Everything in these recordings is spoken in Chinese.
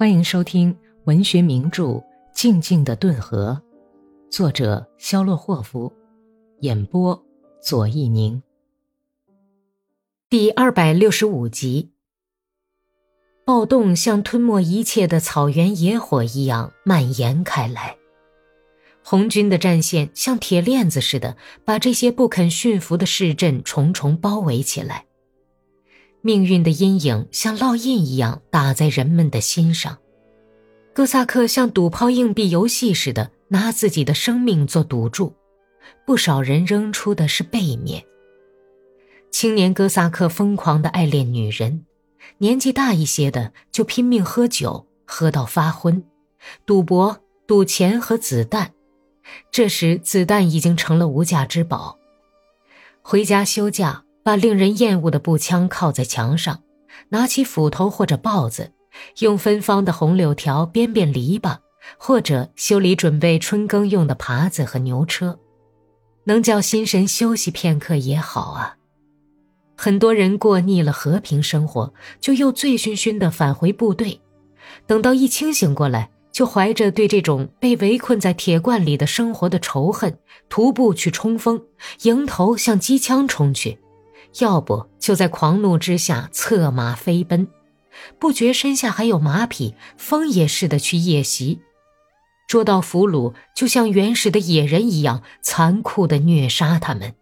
欢迎收听文学名著《静静的顿河》，作者肖洛霍夫，演播左一宁。第二百六十五集。暴动像吞没一切的草原野火一样蔓延开来，红军的战线像铁链子似的把这些不肯驯服的市镇重重包围起来。命运的阴影像烙印一样打在人们的心上，哥萨克像赌抛硬币游戏似的拿自己的生命做赌注，不少人扔出的是背面。青年哥萨克疯狂地爱恋女人，年纪大一些的就拼命喝酒，喝到发昏，赌博、赌钱和子弹。这时子弹已经成了无价之宝。回家休假。把令人厌恶的步枪靠在墙上，拿起斧头或者刨子，用芬芳的红柳条编编篱笆，或者修理准备春耕用的耙子和牛车，能叫心神休息片刻也好啊。很多人过腻了和平生活，就又醉醺醺地返回部队，等到一清醒过来，就怀着对这种被围困在铁罐里的生活的仇恨，徒步去冲锋，迎头向机枪冲去。要不就在狂怒之下策马飞奔，不觉身下还有马匹，疯也似的去夜袭，捉到俘虏就像原始的野人一样残酷的虐杀他们，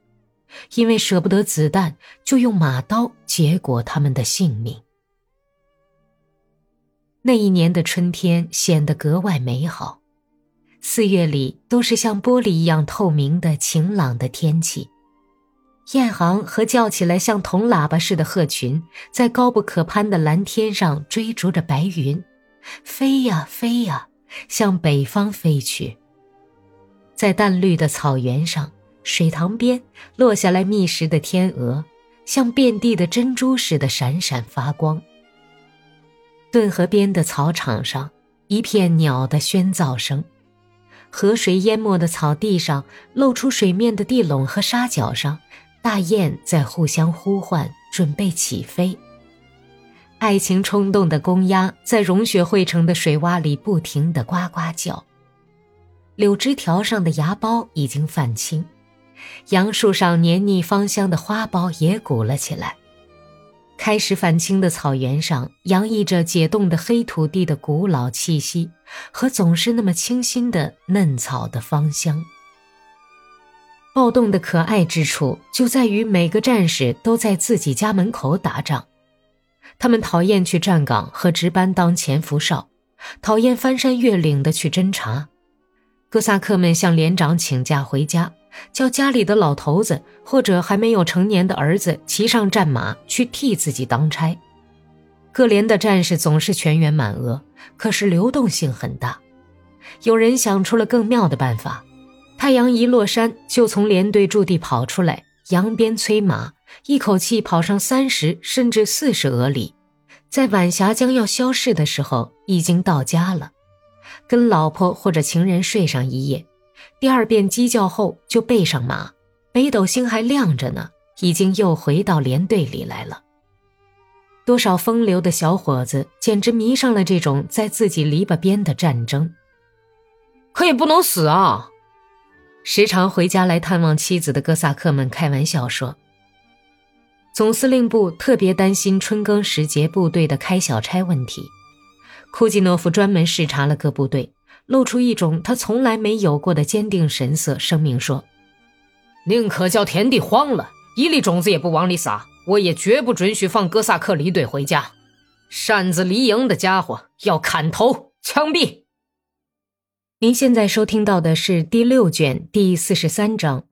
因为舍不得子弹，就用马刀结果他们的性命。那一年的春天显得格外美好，四月里都是像玻璃一样透明的晴朗的天气。雁行和叫起来像铜喇叭似的鹤群，在高不可攀的蓝天上追逐着白云，飞呀飞呀，向北方飞去。在淡绿的草原上，水塘边落下来觅食的天鹅，像遍地的珍珠似的闪闪发光。顿河边的草场上，一片鸟的喧噪声，河水淹没的草地上，露出水面的地垄和沙角上。大雁在互相呼唤，准备起飞。爱情冲动的公鸭在融雪汇成的水洼里不停地呱呱叫。柳枝条上的芽苞已经泛青，杨树上黏腻芳香的花苞也鼓了起来。开始泛青的草原上，洋溢着解冻的黑土地的古老气息和总是那么清新的嫩草的芳香。暴动的可爱之处就在于每个战士都在自己家门口打仗，他们讨厌去站岗和值班当潜伏哨，讨厌翻山越岭的去侦查。哥萨克们向连长请假回家，叫家里的老头子或者还没有成年的儿子骑上战马去替自己当差。各连的战士总是全员满额，可是流动性很大。有人想出了更妙的办法。太阳一落山，就从连队驻地跑出来，扬鞭催马，一口气跑上三十甚至四十俄里，在晚霞将要消逝的时候，已经到家了，跟老婆或者情人睡上一夜，第二遍鸡叫后就背上马，北斗星还亮着呢，已经又回到连队里来了。多少风流的小伙子简直迷上了这种在自己篱笆边的战争，可也不能死啊！时常回家来探望妻子的哥萨克们开玩笑说：“总司令部特别担心春耕时节部队的开小差问题。”库季诺夫专门视察了各部队，露出一种他从来没有过的坚定神色，声明说：“宁可叫田地荒了，一粒种子也不往里撒，我也绝不准许放哥萨克离队回家。擅自离营的家伙要砍头、枪毙。”您现在收听到的是第六卷第四十三章《